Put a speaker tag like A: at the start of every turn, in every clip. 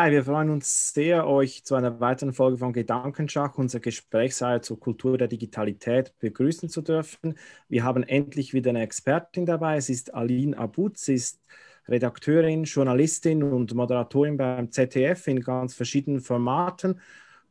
A: Hi, wir freuen uns sehr, euch zu einer weiteren Folge von Gedankenschach, unserer Gesprächsreihe zur Kultur der Digitalität, begrüßen zu dürfen. Wir haben endlich wieder eine Expertin dabei. Es ist Aline Abud. Sie ist Redakteurin, Journalistin und Moderatorin beim ZDF in ganz verschiedenen Formaten.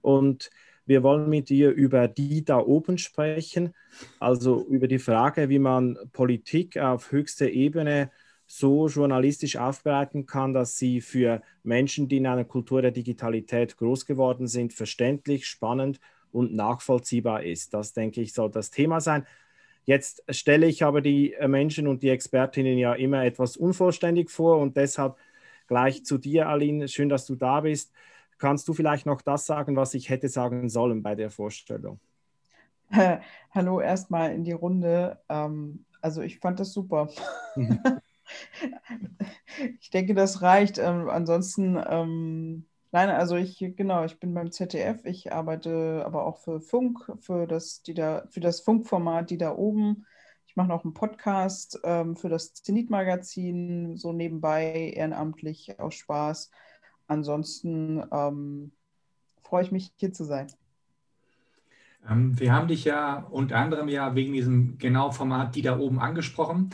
A: Und wir wollen mit ihr über die da oben sprechen, also über die Frage, wie man Politik auf höchster Ebene so journalistisch aufbereiten kann, dass sie für Menschen, die in einer Kultur der Digitalität groß geworden sind, verständlich, spannend und nachvollziehbar ist. Das, denke ich, soll das Thema sein. Jetzt stelle ich aber die Menschen und die Expertinnen ja immer etwas unvollständig vor und deshalb gleich zu dir, Aline. Schön, dass du da bist. Kannst du vielleicht noch das sagen, was ich hätte sagen sollen bei der Vorstellung?
B: Hallo erstmal in die Runde. Ähm, also ich fand das super. Ich denke, das reicht. Ähm, ansonsten, ähm, nein, also ich, genau, ich bin beim ZDF, ich arbeite aber auch für Funk, für das, die da, für das Funkformat, die da oben. Ich mache noch einen Podcast ähm, für das Zenit-Magazin, so nebenbei, ehrenamtlich, aus Spaß. Ansonsten ähm, freue ich mich, hier zu sein.
C: Ähm, wir haben dich ja unter anderem ja wegen diesem genau Format, die da oben angesprochen.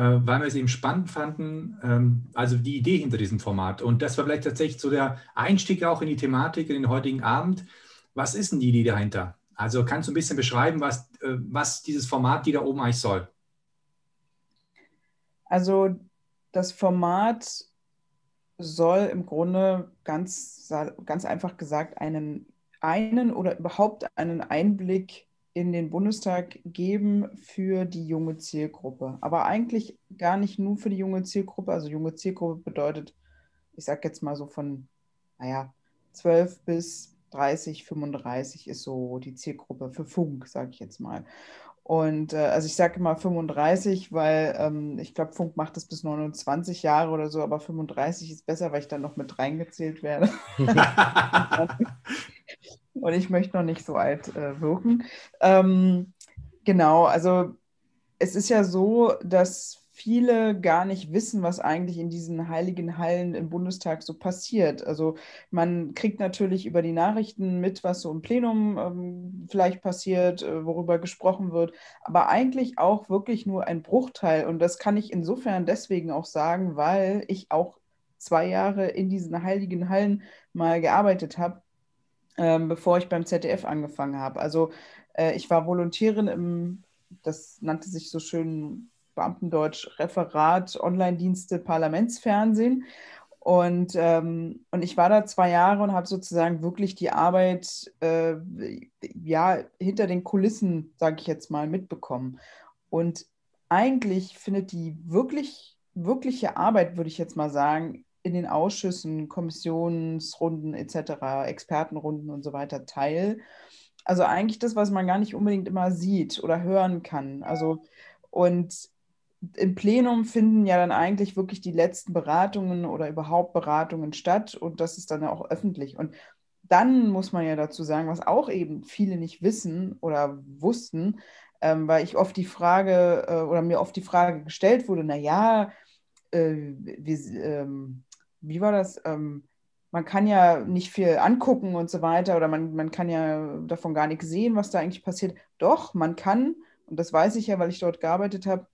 C: Äh, weil wir es eben spannend fanden, ähm, also die Idee hinter diesem Format. Und das war vielleicht tatsächlich so der Einstieg auch in die Thematik in den heutigen Abend. Was ist denn die Idee dahinter? Also kannst du ein bisschen beschreiben, was, äh, was dieses Format, die da oben eigentlich soll?
B: Also das Format soll im Grunde ganz, ganz einfach gesagt einen, einen oder überhaupt einen Einblick in den Bundestag geben für die junge Zielgruppe. Aber eigentlich gar nicht nur für die junge Zielgruppe. Also junge Zielgruppe bedeutet, ich sage jetzt mal so von, naja, 12 bis 30, 35 ist so die Zielgruppe für Funk, sage ich jetzt mal. Und äh, also ich sage immer 35, weil ähm, ich glaube, Funk macht das bis 29 Jahre oder so, aber 35 ist besser, weil ich dann noch mit reingezählt werde. und ich möchte noch nicht so alt äh, wirken. Ähm, genau, also es ist ja so, dass viele gar nicht wissen, was eigentlich in diesen heiligen Hallen im Bundestag so passiert. Also man kriegt natürlich über die Nachrichten mit, was so im Plenum ähm, vielleicht passiert, äh, worüber gesprochen wird, aber eigentlich auch wirklich nur ein Bruchteil. Und das kann ich insofern deswegen auch sagen, weil ich auch zwei Jahre in diesen heiligen Hallen mal gearbeitet habe ähm, bevor ich beim ZDF angefangen habe. Also äh, ich war Volontärin im, das nannte sich so schön Beamtendeutsch, Referat, Online-Dienste, Parlamentsfernsehen. Und, ähm, und ich war da zwei Jahre und habe sozusagen wirklich die Arbeit äh, ja, hinter den Kulissen, sage ich jetzt mal, mitbekommen. Und eigentlich findet die wirklich, wirkliche Arbeit, würde ich jetzt mal sagen, in den Ausschüssen, Kommissionsrunden etc., Expertenrunden und so weiter teil. Also eigentlich das, was man gar nicht unbedingt immer sieht oder hören kann. Also und im Plenum finden ja dann eigentlich wirklich die letzten Beratungen oder überhaupt Beratungen statt und das ist dann ja auch öffentlich. Und dann muss man ja dazu sagen, was auch eben viele nicht wissen oder wussten, ähm, weil ich oft die Frage äh, oder mir oft die Frage gestellt wurde, naja, äh, wir, ähm, wie war das? Ähm, man kann ja nicht viel angucken und so weiter oder man, man kann ja davon gar nichts sehen, was da eigentlich passiert. Doch, man kann, und das weiß ich ja, weil ich dort gearbeitet habe,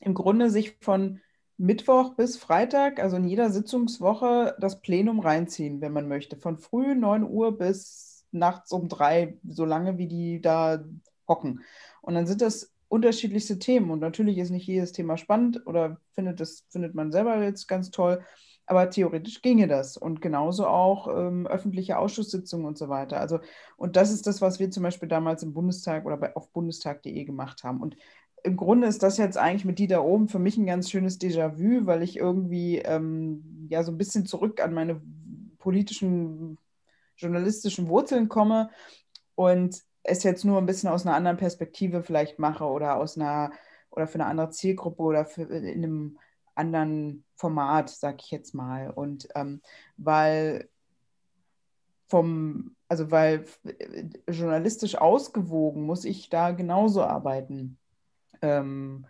B: im Grunde sich von Mittwoch bis Freitag, also in jeder Sitzungswoche, das Plenum reinziehen, wenn man möchte. Von früh 9 Uhr bis nachts um drei, so lange wie die da hocken. Und dann sind das unterschiedlichste Themen. Und natürlich ist nicht jedes Thema spannend oder findet das findet man selber jetzt ganz toll. Aber theoretisch ginge das und genauso auch ähm, öffentliche Ausschusssitzungen und so weiter. Also, und das ist das, was wir zum Beispiel damals im Bundestag oder bei, auf bundestag.de gemacht haben. Und im Grunde ist das jetzt eigentlich mit die da oben für mich ein ganz schönes Déjà-vu, weil ich irgendwie ähm, ja so ein bisschen zurück an meine politischen, journalistischen Wurzeln komme und es jetzt nur ein bisschen aus einer anderen Perspektive vielleicht mache oder aus einer oder für eine andere Zielgruppe oder für, in einem anderen Format, sag ich jetzt mal. Und ähm, weil vom, also weil äh, journalistisch ausgewogen muss ich da genauso arbeiten. Ähm,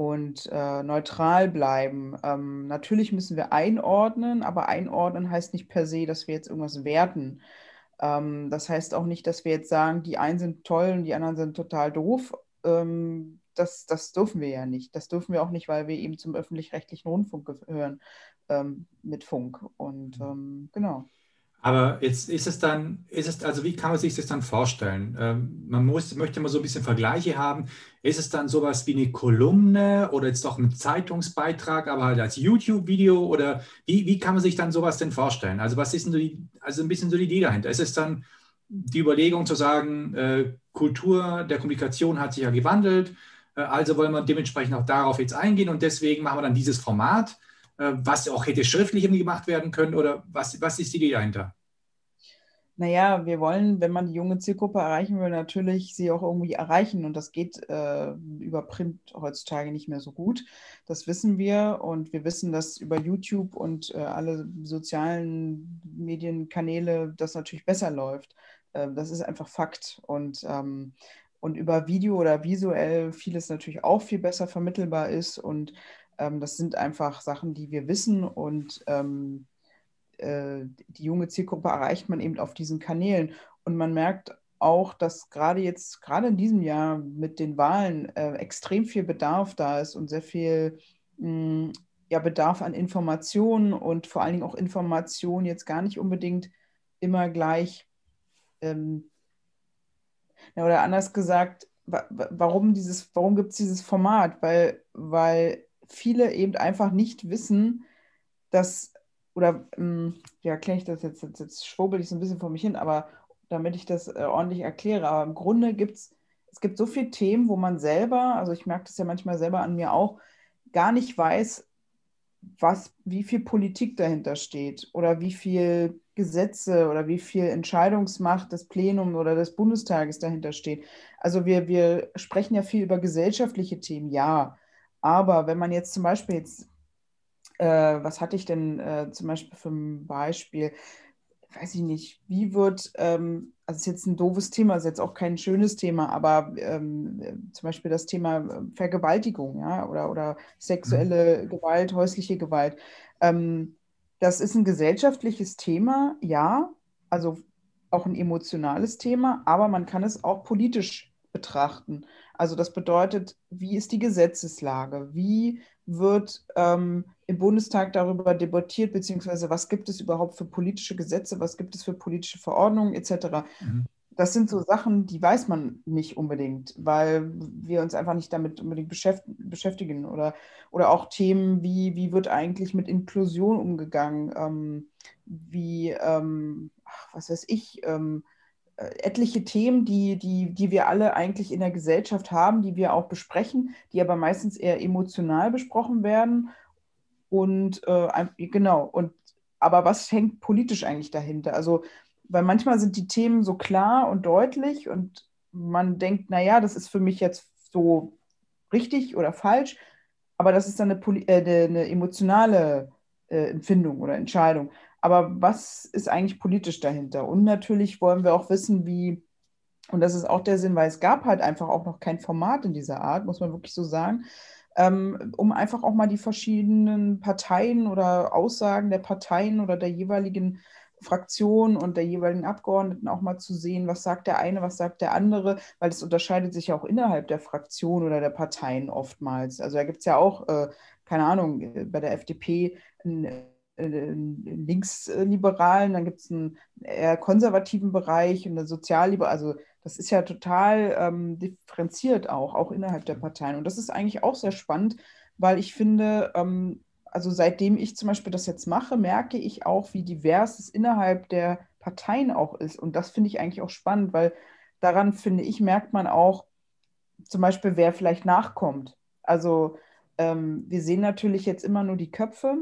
B: und äh, neutral bleiben. Ähm, natürlich müssen wir einordnen, aber einordnen heißt nicht per se, dass wir jetzt irgendwas werten. Ähm, das heißt auch nicht, dass wir jetzt sagen, die einen sind toll und die anderen sind total doof. Ähm, das, das dürfen wir ja nicht. Das dürfen wir auch nicht, weil wir eben zum öffentlich-rechtlichen Rundfunk gehören ähm, mit Funk. Und mhm. ähm, genau.
C: Aber jetzt ist es dann, ist es, also wie kann man sich das dann vorstellen? Ähm, man muss, möchte mal so ein bisschen Vergleiche haben. Ist es dann sowas wie eine Kolumne oder jetzt doch ein Zeitungsbeitrag, aber halt als YouTube-Video oder wie, wie kann man sich dann sowas denn vorstellen? Also was ist denn so die, also ein bisschen so die Idee dahinter? Ist es dann die Überlegung zu sagen, äh, Kultur der Kommunikation hat sich ja gewandelt, also wollen wir dementsprechend auch darauf jetzt eingehen und deswegen machen wir dann dieses Format äh, was auch hätte schriftlich gemacht werden können oder was, was ist die Idee dahinter?
B: Naja, wir wollen, wenn man die junge Zielgruppe erreichen will, natürlich sie auch irgendwie erreichen. Und das geht äh, über Print heutzutage nicht mehr so gut. Das wissen wir. Und wir wissen, dass über YouTube und äh, alle sozialen Medienkanäle das natürlich besser läuft. Äh, das ist einfach Fakt. Und, ähm, und über Video oder visuell vieles natürlich auch viel besser vermittelbar ist. Und ähm, das sind einfach Sachen, die wir wissen und ähm, äh, die junge Zielgruppe erreicht man eben auf diesen Kanälen. Und man merkt auch, dass gerade jetzt, gerade in diesem Jahr mit den Wahlen äh, extrem viel Bedarf da ist und sehr viel mh, mm, ja, Bedarf an Informationen und vor allen Dingen auch Informationen jetzt gar nicht unbedingt immer gleich, ähm, oder anders gesagt, warum warum gibt es dieses Format? Weil, weil viele eben einfach nicht wissen, dass, oder ähm, ja, erkläre ich das jetzt, jetzt, jetzt schwurbel ich so ein bisschen vor mich hin, aber damit ich das äh, ordentlich erkläre, aber im Grunde gibt es, es gibt so viele Themen, wo man selber, also ich merke das ja manchmal selber an mir auch, gar nicht weiß, was, wie viel Politik dahinter steht oder wie viel Gesetze oder wie viel Entscheidungsmacht des Plenums oder des Bundestages dahinter steht. Also wir, wir sprechen ja viel über gesellschaftliche Themen, ja, aber wenn man jetzt zum Beispiel jetzt, äh, was hatte ich denn äh, zum Beispiel für ein Beispiel? Weiß ich nicht, wie wird, ähm, also ist jetzt ein doofes Thema, ist jetzt auch kein schönes Thema, aber ähm, zum Beispiel das Thema äh, Vergewaltigung, ja, oder, oder sexuelle mhm. Gewalt, häusliche Gewalt. Ähm, das ist ein gesellschaftliches Thema, ja, also auch ein emotionales Thema, aber man kann es auch politisch betrachten. Also das bedeutet, wie ist die Gesetzeslage? Wie wird ähm, im Bundestag darüber debattiert, beziehungsweise was gibt es überhaupt für politische Gesetze, was gibt es für politische Verordnungen etc. Mhm. Das sind so Sachen, die weiß man nicht unbedingt, weil wir uns einfach nicht damit unbedingt beschäftigen. Oder, oder auch Themen wie, wie wird eigentlich mit Inklusion umgegangen? Ähm, wie, ähm, ach, was weiß ich, ähm, äh, etliche Themen, die, die, die wir alle eigentlich in der Gesellschaft haben, die wir auch besprechen, die aber meistens eher emotional besprochen werden. Und äh, genau, und aber was hängt politisch eigentlich dahinter? Also, weil manchmal sind die Themen so klar und deutlich und man denkt, naja, das ist für mich jetzt so richtig oder falsch, aber das ist dann eine, äh, eine emotionale äh, Empfindung oder Entscheidung. Aber was ist eigentlich politisch dahinter? Und natürlich wollen wir auch wissen, wie, und das ist auch der Sinn, weil es gab halt einfach auch noch kein Format in dieser Art, muss man wirklich so sagen, ähm, um einfach auch mal die verschiedenen Parteien oder Aussagen der Parteien oder der jeweiligen Fraktion und der jeweiligen Abgeordneten auch mal zu sehen, was sagt der eine, was sagt der andere, weil es unterscheidet sich ja auch innerhalb der Fraktion oder der Parteien oftmals. Also da gibt es ja auch, äh, keine Ahnung, äh, bei der FDP ein linksliberalen, dann gibt es einen eher konservativen Bereich und einen sozialliberalen, also das ist ja total ähm, differenziert auch, auch innerhalb der Parteien. Und das ist eigentlich auch sehr spannend, weil ich finde, ähm, also seitdem ich zum Beispiel das jetzt mache, merke ich auch, wie divers es innerhalb der Parteien auch ist. Und das finde ich eigentlich auch spannend, weil daran, finde ich, merkt man auch zum Beispiel, wer vielleicht nachkommt. Also ähm, wir sehen natürlich jetzt immer nur die Köpfe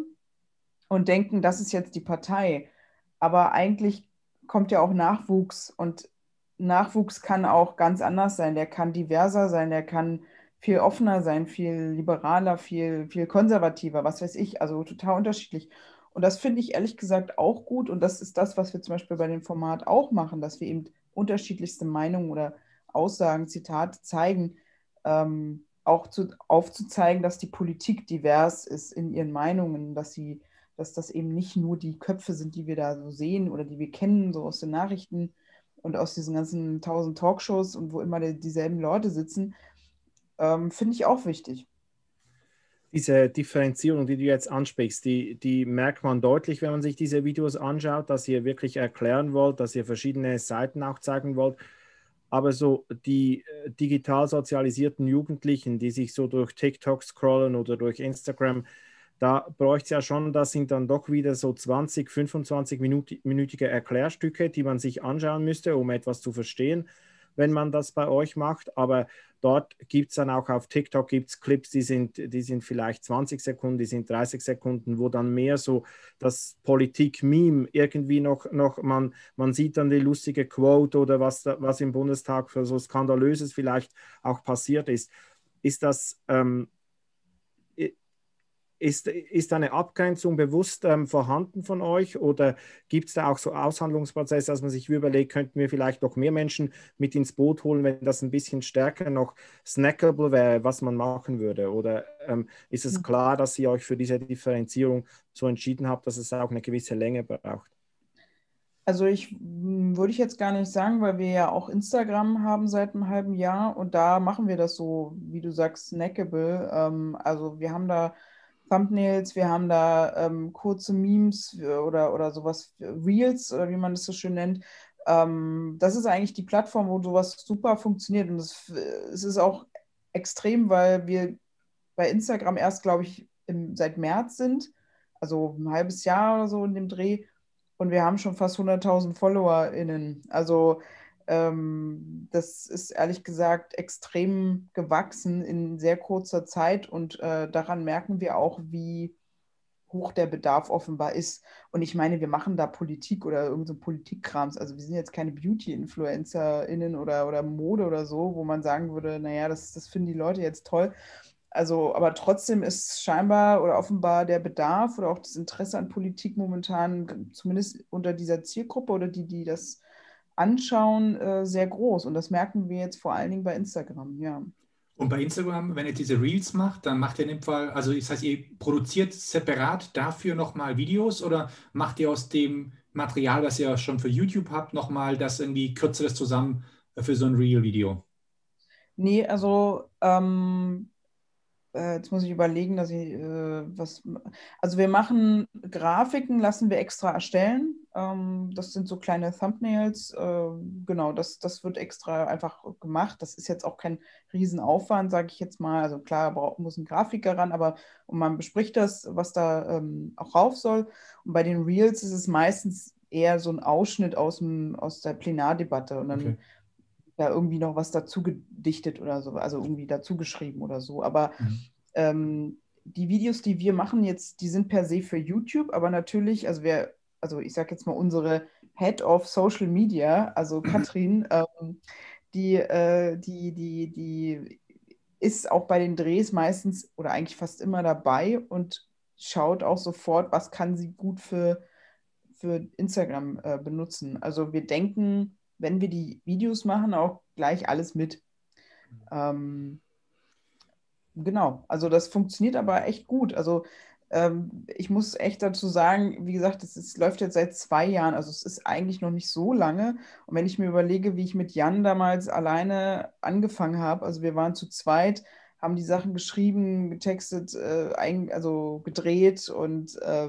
B: und denken, das ist jetzt die Partei. Aber eigentlich kommt ja auch Nachwuchs und Nachwuchs kann auch ganz anders sein. Der kann diverser sein, der kann viel offener sein, viel liberaler, viel, viel konservativer, was weiß ich, also total unterschiedlich. Und das finde ich ehrlich gesagt auch gut. Und das ist das, was wir zum Beispiel bei dem Format auch machen, dass wir eben unterschiedlichste Meinungen oder Aussagen, Zitate zeigen. Ähm, auch zu, aufzuzeigen, dass die Politik divers ist in ihren Meinungen, dass sie, dass das eben nicht nur die Köpfe sind, die wir da so sehen oder die wir kennen, so aus den Nachrichten und aus diesen ganzen tausend Talkshows und wo immer die, dieselben Leute sitzen, ähm, finde ich auch wichtig.
A: Diese Differenzierung, die du jetzt ansprichst, die, die merkt man deutlich, wenn man sich diese Videos anschaut, dass ihr wirklich erklären wollt, dass ihr verschiedene Seiten auch zeigen wollt aber so die äh, digital sozialisierten Jugendlichen, die sich so durch TikTok scrollen oder durch Instagram, da bräuchte es ja schon, das sind dann doch wieder so 20, 25 minütige Erklärstücke, die man sich anschauen müsste, um etwas zu verstehen wenn man das bei euch macht. Aber dort gibt es dann auch auf TikTok gibt's Clips, die sind, die sind vielleicht 20 Sekunden, die sind 30 Sekunden, wo dann mehr so das Politik-Meme irgendwie noch, noch man, man sieht dann die lustige Quote oder was, was im Bundestag für so Skandalöses vielleicht auch passiert ist. Ist das ähm, ist, ist eine Abgrenzung bewusst ähm, vorhanden von euch oder gibt es da auch so Aushandlungsprozesse, dass man sich überlegt, könnten wir vielleicht noch mehr Menschen mit ins Boot holen, wenn das ein bisschen stärker noch snackable wäre, was man machen würde? Oder ähm, ist es klar, dass ihr euch für diese Differenzierung so entschieden habt, dass es auch eine gewisse Länge braucht?
B: Also ich hm, würde ich jetzt gar nicht sagen, weil wir ja auch Instagram haben seit einem halben Jahr und da machen wir das so, wie du sagst, snackable. Ähm, also wir haben da Thumbnails, wir haben da ähm, kurze Memes oder, oder sowas, Reels oder wie man das so schön nennt. Ähm, das ist eigentlich die Plattform, wo sowas super funktioniert. Und das, es ist auch extrem, weil wir bei Instagram erst, glaube ich, im, seit März sind, also ein halbes Jahr oder so in dem Dreh. Und wir haben schon fast 100.000 FollowerInnen. Also das ist ehrlich gesagt extrem gewachsen in sehr kurzer Zeit und äh, daran merken wir auch, wie hoch der Bedarf offenbar ist. Und ich meine, wir machen da Politik oder irgendein so Politikkrams. Also wir sind jetzt keine Beauty-InfluencerInnen oder, oder Mode oder so, wo man sagen würde, naja, das, das finden die Leute jetzt toll. Also, aber trotzdem ist scheinbar oder offenbar der Bedarf oder auch das Interesse an Politik momentan, zumindest unter dieser Zielgruppe oder die, die das anschauen, äh, sehr groß. Und das merken wir jetzt vor allen Dingen bei Instagram, ja.
C: Und bei Instagram, wenn ihr diese Reels macht, dann macht ihr in dem Fall, also das heißt, ihr produziert separat dafür nochmal Videos oder macht ihr aus dem Material, was ihr schon für YouTube habt, nochmal das irgendwie kürzeres zusammen für so ein Reel-Video?
B: Nee, also ähm, äh, jetzt muss ich überlegen, dass ich äh, was. Also wir machen Grafiken, lassen wir extra erstellen. Ähm, das sind so kleine Thumbnails. Äh, genau, das, das wird extra einfach gemacht. Das ist jetzt auch kein Riesenaufwand, sage ich jetzt mal. Also klar, braucht, muss ein Grafiker ran, aber und man bespricht das, was da ähm, auch rauf soll. Und bei den Reels ist es meistens eher so ein Ausschnitt aus, dem, aus der Plenardebatte. Und dann okay da irgendwie noch was dazu gedichtet oder so, also irgendwie dazu geschrieben oder so. Aber mhm. ähm, die Videos, die wir machen jetzt, die sind per se für YouTube, aber natürlich, also wer, also ich sage jetzt mal unsere Head of Social Media, also Katrin, ähm, die, äh, die, die, die ist auch bei den Drehs meistens oder eigentlich fast immer dabei und schaut auch sofort, was kann sie gut für, für Instagram äh, benutzen. Also wir denken, wenn wir die Videos machen, auch gleich alles mit. Ähm, genau, also das funktioniert aber echt gut. Also ähm, ich muss echt dazu sagen, wie gesagt, es läuft jetzt seit zwei Jahren, also es ist eigentlich noch nicht so lange. Und wenn ich mir überlege, wie ich mit Jan damals alleine angefangen habe, also wir waren zu zweit, haben die Sachen geschrieben, getextet, äh, ein, also gedreht und äh,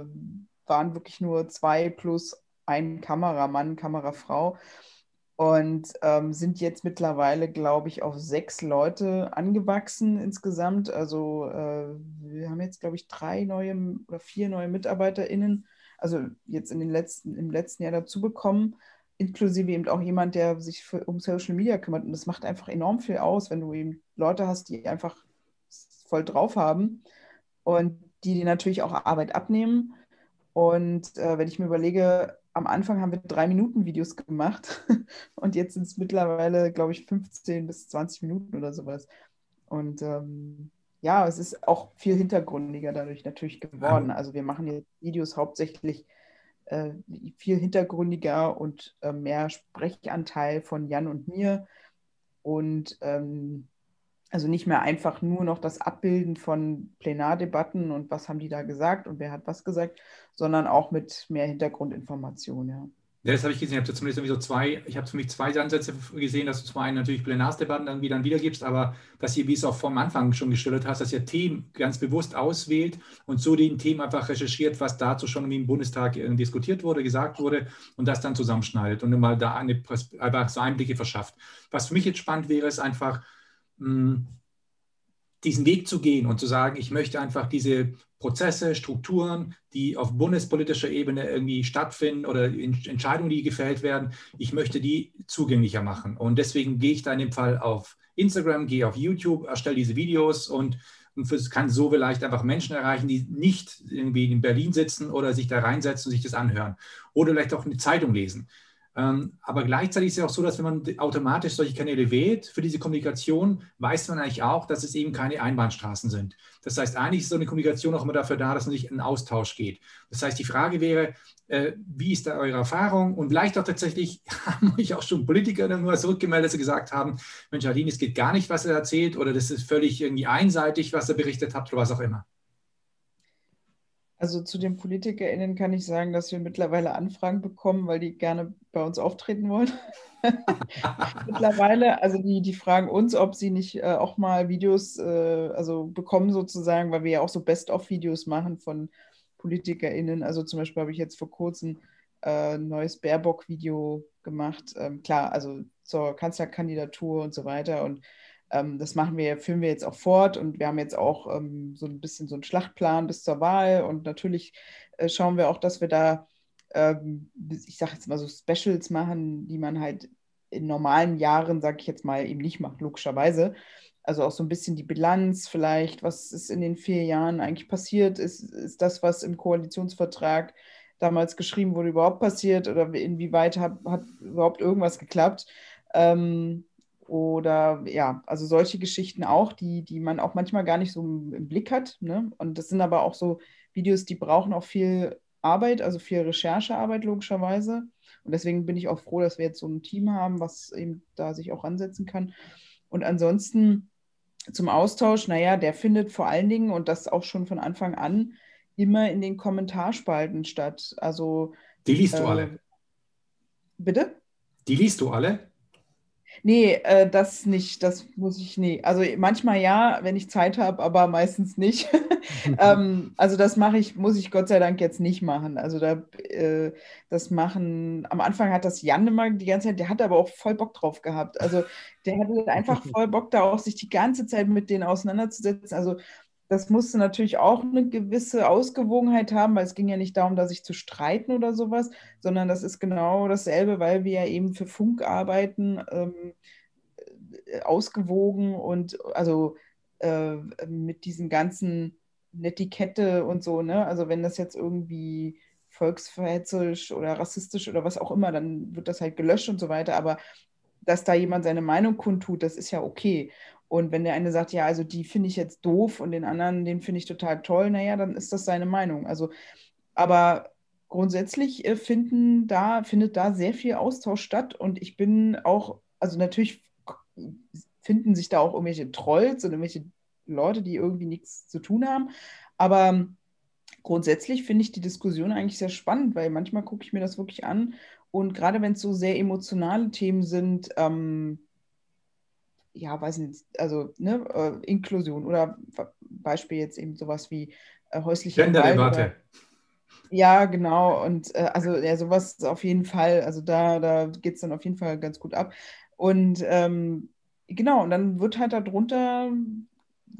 B: waren wirklich nur zwei plus ein Kameramann, Kamerafrau und ähm, sind jetzt mittlerweile, glaube ich, auf sechs Leute angewachsen insgesamt. Also äh, wir haben jetzt, glaube ich, drei neue oder vier neue MitarbeiterInnen, also jetzt in den letzten, im letzten Jahr dazu bekommen, inklusive eben auch jemand, der sich für, um Social Media kümmert. Und das macht einfach enorm viel aus, wenn du eben Leute hast, die einfach voll drauf haben und die dir natürlich auch Arbeit abnehmen. Und äh, wenn ich mir überlege, am Anfang haben wir drei Minuten Videos gemacht und jetzt sind es mittlerweile, glaube ich, 15 bis 20 Minuten oder sowas. Und ähm, ja, es ist auch viel hintergründiger dadurch natürlich geworden. Also wir machen jetzt Videos hauptsächlich äh, viel hintergründiger und äh, mehr Sprechanteil von Jan und mir. Und ähm, Also nicht mehr einfach nur noch das Abbilden von Plenardebatten und was haben die da gesagt und wer hat was gesagt, sondern auch mit mehr Hintergrundinformationen. Ja.
C: Ja, das habe ich gesehen. Ich habe zumindest irgendwie so zwei, ich habe für mich zwei Ansätze gesehen, dass du zum einen natürlich Plenarsdebatten dann wieder wiedergibst, aber dass ihr, wie es auch vom Anfang schon gestellt hast, dass ihr Themen ganz bewusst auswählt und so den Themen einfach recherchiert, was dazu schon im Bundestag diskutiert wurde, gesagt wurde und das dann zusammenschneidet und mal da eine, einfach so Einblicke verschafft. Was für mich jetzt spannend wäre, ist einfach, diesen Weg zu gehen und zu sagen, ich möchte einfach diese Prozesse, Strukturen, die auf bundespolitischer Ebene irgendwie stattfinden oder Entscheidungen, die gefällt werden, ich möchte die zugänglicher machen. Und deswegen gehe ich da in dem Fall auf Instagram, gehe auf YouTube, erstelle diese Videos und, kann so vielleicht einfach Menschen erreichen, die nicht irgendwie in Berlin sitzen oder sich da reinsetzen und sich das anhören oder vielleicht auch eine Zeitung lesen. Ähm, aber gleichzeitig ist es auch so, dass wenn man automatisch solche Kanäle wählt für diese Kommunikation, weiß man eigentlich auch, dass es eben keine Einbahnstraßen sind. Das heißt, eigentlich ist so eine Kommunikation auch immer dafür da, dass man sich in Austausch geht. Das heißt, die Frage wäre, äh, wie ist da eure Erfahrung? Und vielleicht auch tatsächlich haben euch auch schon Politiker nur zurückgemeldet, dass sie gesagt haben, Mensch, Aline, es geht gar nicht, was er erzählt oder das ist völlig irgendwie einseitig, was er berichtet hat oder was auch immer.
B: Also zu den PolitikerInnen kann ich sagen, dass wir mittlerweile Anfragen bekommen, weil die gerne bei uns auftreten wollen. mittlerweile, also die, die fragen uns, ob sie nicht äh, auch mal Videos äh, also bekommen sozusagen, weil wir ja auch so Best-of-Videos machen von PolitikerInnen. Also zum Beispiel habe ich jetzt vor kurzem äh, ein neues Baerbock-Video gemacht. Ähm, klar, also zur Kanzlerkandidatur und so weiter. Und das machen wir, führen wir jetzt auch fort und wir haben jetzt auch ähm, so ein bisschen so einen Schlachtplan bis zur Wahl und natürlich äh, schauen wir auch, dass wir da, ähm, ich sage jetzt mal so Specials machen, die man halt in normalen Jahren, sage ich jetzt mal, eben nicht macht, logischerweise. Also auch so ein bisschen die Bilanz vielleicht, was ist in den vier Jahren eigentlich passiert, ist, ist das, was im Koalitionsvertrag damals geschrieben wurde, überhaupt passiert oder inwieweit hat, hat überhaupt irgendwas geklappt. Ähm, oder ja, also solche Geschichten auch, die, die man auch manchmal gar nicht so im Blick hat. Ne? Und das sind aber auch so Videos, die brauchen auch viel Arbeit, also viel Recherchearbeit logischerweise. Und deswegen bin ich auch froh, dass wir jetzt so ein Team haben, was eben da sich auch ansetzen kann. Und ansonsten zum Austausch, naja, der findet vor allen Dingen und das auch schon von Anfang an immer in den Kommentarspalten statt. Also
C: die liest äh, du alle.
B: Bitte?
C: Die liest du alle?
B: Nee, äh, das nicht. Das muss ich nie. Also manchmal ja, wenn ich Zeit habe, aber meistens nicht. ähm, also das mache ich, muss ich Gott sei Dank jetzt nicht machen. Also da, äh, das machen, am Anfang hat das Jan immer die ganze Zeit, der hat aber auch voll Bock drauf gehabt. Also der hatte einfach voll Bock da auch, sich die ganze Zeit mit denen auseinanderzusetzen. Also das musste natürlich auch eine gewisse Ausgewogenheit haben, weil es ging ja nicht darum, da sich zu streiten oder sowas, sondern das ist genau dasselbe, weil wir ja eben für Funk arbeiten, ähm, äh, ausgewogen und also äh, mit diesen ganzen Netiquette und so, ne? Also wenn das jetzt irgendwie volksverhetzerisch oder rassistisch oder was auch immer, dann wird das halt gelöscht und so weiter. Aber dass da jemand seine Meinung kundtut, das ist ja okay. Und wenn der eine sagt, ja, also die finde ich jetzt doof und den anderen, den finde ich total toll, naja, dann ist das seine Meinung. Also, aber grundsätzlich äh, finden da, findet da sehr viel Austausch statt und ich bin auch, also natürlich finden sich da auch irgendwelche Trolls und irgendwelche Leute, die irgendwie nichts zu tun haben. Aber grundsätzlich finde ich die Diskussion eigentlich sehr spannend, weil manchmal gucke ich mir das wirklich an und gerade wenn es so sehr emotionale Themen sind, ähm, ja, weiß nicht, also ne, äh, Inklusion oder Beispiel jetzt eben sowas wie äh, häusliche
C: Genderdebatte.
B: Ja, genau. Und äh, also ja, sowas auf jeden Fall, also da, da geht es dann auf jeden Fall ganz gut ab. Und ähm, genau, und dann wird halt darunter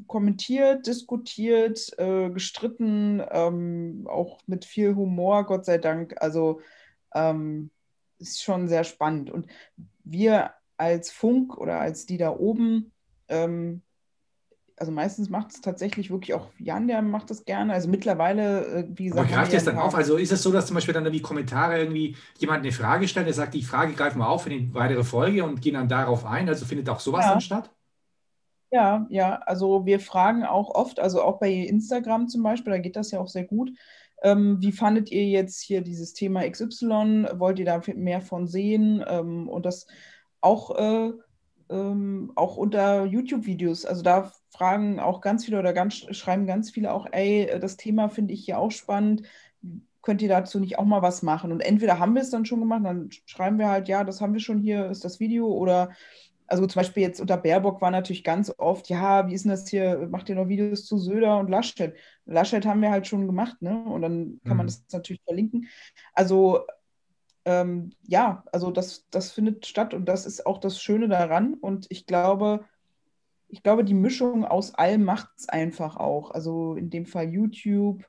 B: kommentiert, diskutiert, äh, gestritten, ähm, auch mit viel Humor, Gott sei Dank. Also ähm, ist schon sehr spannend. Und wir als Funk oder als die da oben, ähm, also meistens macht es tatsächlich wirklich auch Jan, der macht das gerne. Also mittlerweile, äh, wie gesagt.
C: Aber greift das dann auf? Also ist es so, dass zum Beispiel dann irgendwie Kommentare irgendwie jemand eine Frage stellt, der sagt, die Frage greifen wir auf für die weitere Folge und gehen dann darauf ein? Also findet auch sowas ja. dann statt?
B: Ja, ja, also wir fragen auch oft, also auch bei Instagram zum Beispiel, da geht das ja auch sehr gut. Ähm, wie fandet ihr jetzt hier dieses Thema XY? Wollt ihr da mehr von sehen? Ähm, und das auch äh, ähm, auch unter YouTube-Videos. Also da fragen auch ganz viele oder ganz, schreiben ganz viele auch, ey, das Thema finde ich hier auch spannend. Könnt ihr dazu nicht auch mal was machen? Und entweder haben wir es dann schon gemacht, dann schreiben wir halt, ja, das haben wir schon hier, ist das Video. Oder, also zum Beispiel jetzt unter Baerbock war natürlich ganz oft, ja, wie ist denn das hier, macht ihr noch Videos zu Söder und Laschet? Laschet haben wir halt schon gemacht, ne? Und dann kann mhm. man das natürlich verlinken. Also ähm, ja, also das, das findet statt und das ist auch das Schöne daran. Und ich glaube, ich glaube, die Mischung aus allem macht es einfach auch. Also in dem Fall YouTube,